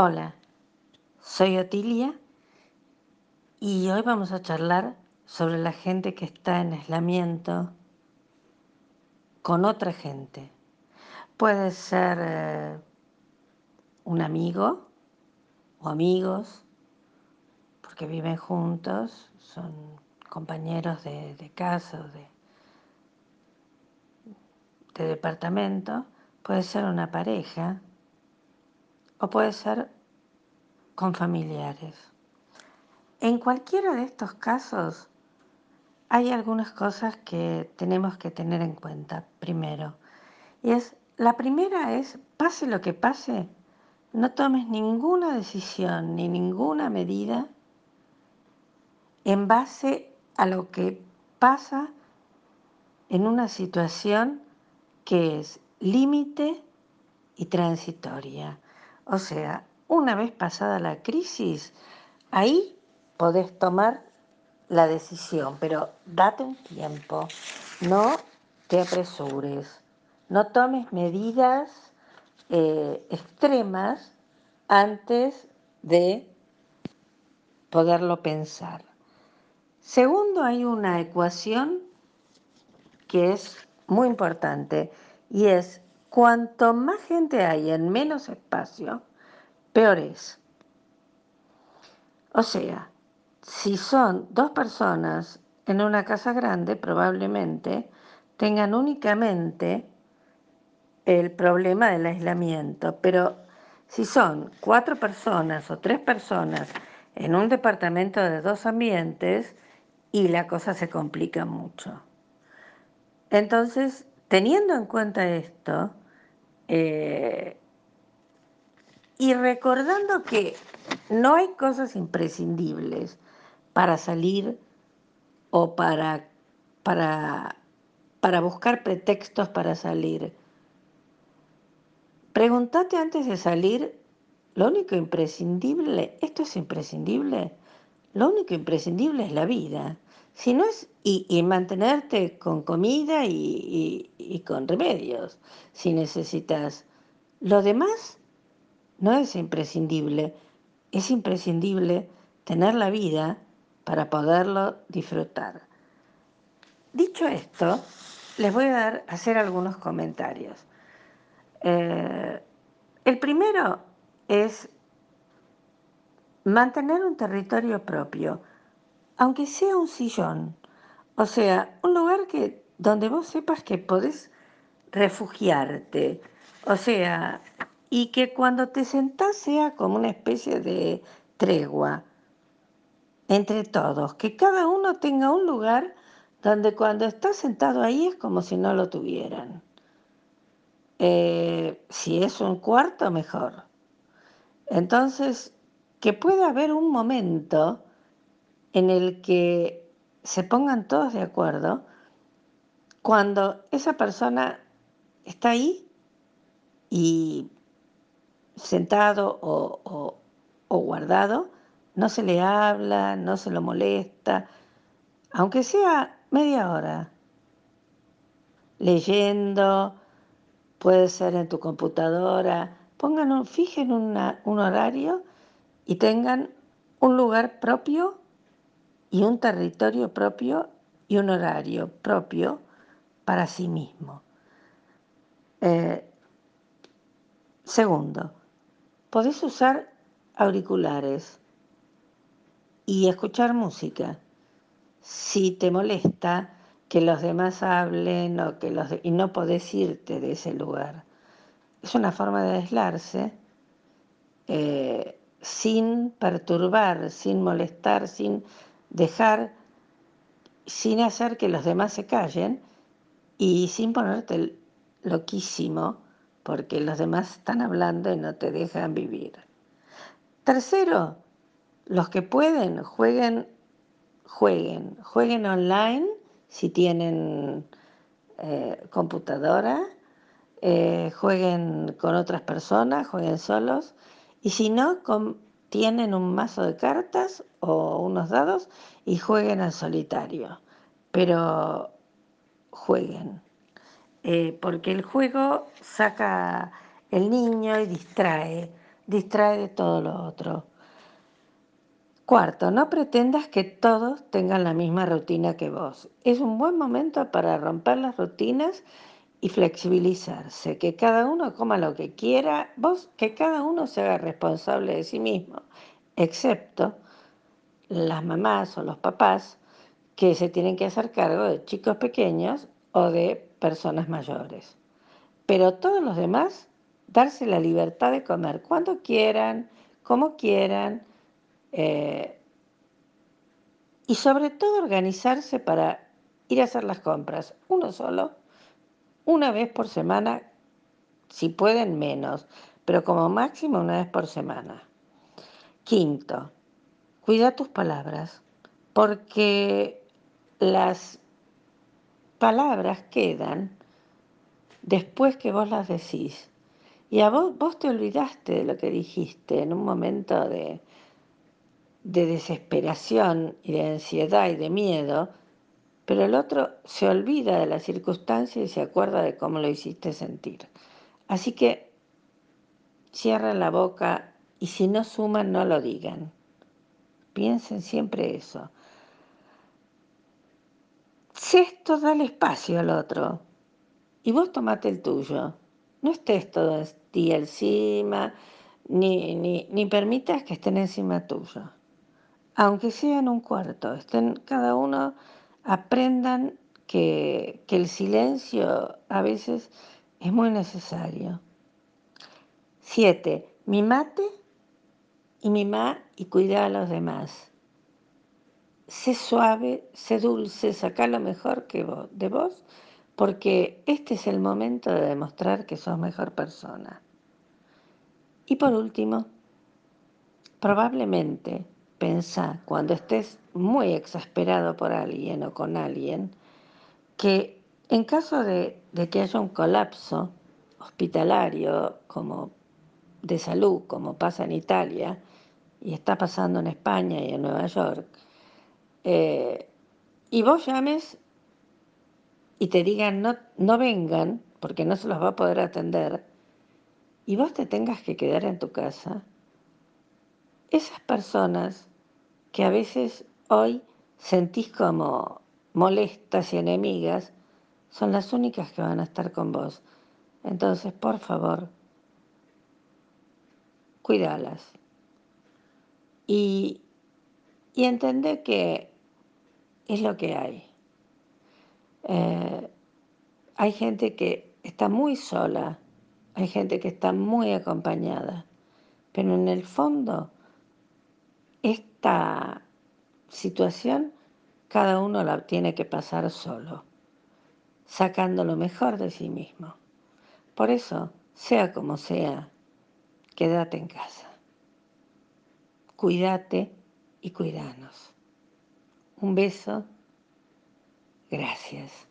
Hola, soy Otilia y hoy vamos a charlar sobre la gente que está en aislamiento con otra gente. Puede ser eh, un amigo o amigos, porque viven juntos, son compañeros de, de casa o de, de departamento. Puede ser una pareja o puede ser con familiares. En cualquiera de estos casos hay algunas cosas que tenemos que tener en cuenta primero. Y es, la primera es, pase lo que pase, no tomes ninguna decisión ni ninguna medida en base a lo que pasa en una situación que es límite y transitoria. O sea, una vez pasada la crisis, ahí podés tomar la decisión, pero date un tiempo, no te apresures, no tomes medidas eh, extremas antes de poderlo pensar. Segundo, hay una ecuación que es muy importante y es cuanto más gente hay en menos espacio, peor es. O sea, si son dos personas en una casa grande, probablemente tengan únicamente el problema del aislamiento, pero si son cuatro personas o tres personas en un departamento de dos ambientes, y la cosa se complica mucho. Entonces, teniendo en cuenta esto, eh, y recordando que no hay cosas imprescindibles para salir o para, para, para buscar pretextos para salir. Pregúntate antes de salir, lo único imprescindible, esto es imprescindible, lo único imprescindible es la vida. Si no es, y, y mantenerte con comida y, y, con remedios, si necesitas. Lo demás no es imprescindible, es imprescindible tener la vida para poderlo disfrutar. Dicho esto, les voy a dar, hacer algunos comentarios. Eh, el primero es mantener un territorio propio, aunque sea un sillón, o sea, un lugar que, donde vos sepas que podés refugiarte, o sea, y que cuando te sentás sea como una especie de tregua entre todos, que cada uno tenga un lugar donde cuando está sentado ahí es como si no lo tuvieran. Eh, si es un cuarto, mejor. Entonces, que pueda haber un momento en el que se pongan todos de acuerdo cuando esa persona está ahí y sentado o, guardado, no se le habla, no se lo molesta, aunque sea media hora, leyendo, puede ser en tu computadora, pongan un, fijen una, un horario y tengan un lugar propio y un territorio propio y un horario propio para sí mismo. Eh, segundo, podés usar auriculares y escuchar música. Si te molesta que los demás hablen o que los y no podés irte de ese lugar. Es una forma de aislarse eh, sin perturbar, sin molestar, sin dejar, sin hacer que los demás se callen y sin ponerte loquísimo porque los demás están hablando y no te dejan vivir. Tercero, los que pueden, jueguen, jueguen, jueguen online si tienen eh, computadora, eh, jueguen con otras personas, jueguen solos, y si no, con, tienen un mazo de cartas o unos dados y jueguen al solitario, pero jueguen eh, porque el juego saca el niño y distrae. distrae de todo lo otro. Cuarto, no pretendas que todos tengan la misma rutina que vos. Es un buen momento para romper las rutinas y flexibilizarse, que cada uno coma lo que quiera, vos que cada uno se haga responsable de sí mismo, excepto las mamás o los papás que se tienen que hacer cargo de chicos pequeños o de personas mayores. Pero todos los demás, darse la libertad de comer cuando quieran, como quieran, eh, y sobre todo organizarse para ir a hacer las compras, uno solo, una vez por semana, si pueden menos, pero como máximo una vez por semana. Quinto, cuida tus palabras, porque las palabras quedan después que vos las decís. Y a vos, vos te olvidaste de lo que dijiste en un momento de, de desesperación y de ansiedad y de miedo, pero el otro se olvida de la circunstancia y se acuerda de cómo lo hiciste sentir. Así que cierren la boca y si no suman, no lo digan. Piensen siempre eso. Sexto, dale espacio al otro y vos tomate el tuyo. No estés todo el encima, ni, ni, ni permitas que estén encima tuyo aunque sea en un cuarto, estén cada uno, aprendan que, que el silencio a veces es muy necesario. Siete, mimate y mimá y cuida a los demás. Sé suave, sé dulce, saca lo mejor que vos, de vos, porque este es el momento de demostrar que sos mejor persona. Y por último, probablemente Pensá, cuando estés muy exasperado por alguien o con alguien, que en caso de, que haya un colapso hospitalario como de salud, como pasa en Italia y está pasando en España y en Nueva York, eh, y vos llames y te digan no, no vengan porque no se los va a poder atender, y vos te tengas que quedar en tu casa, esas personas que a veces hoy sentís como molestas y enemigas, son las únicas que van a estar con vos. Entonces, por favor, cuídalas. Y, y entender que es lo que hay. Eh, hay gente que está muy sola, hay gente que está muy acompañada, pero en el fondo esta situación cada uno la tiene que pasar solo, sacando lo mejor de sí mismo. Por eso, sea como sea, quédate en casa. Cuídate y cuidanos. Un beso. Gracias.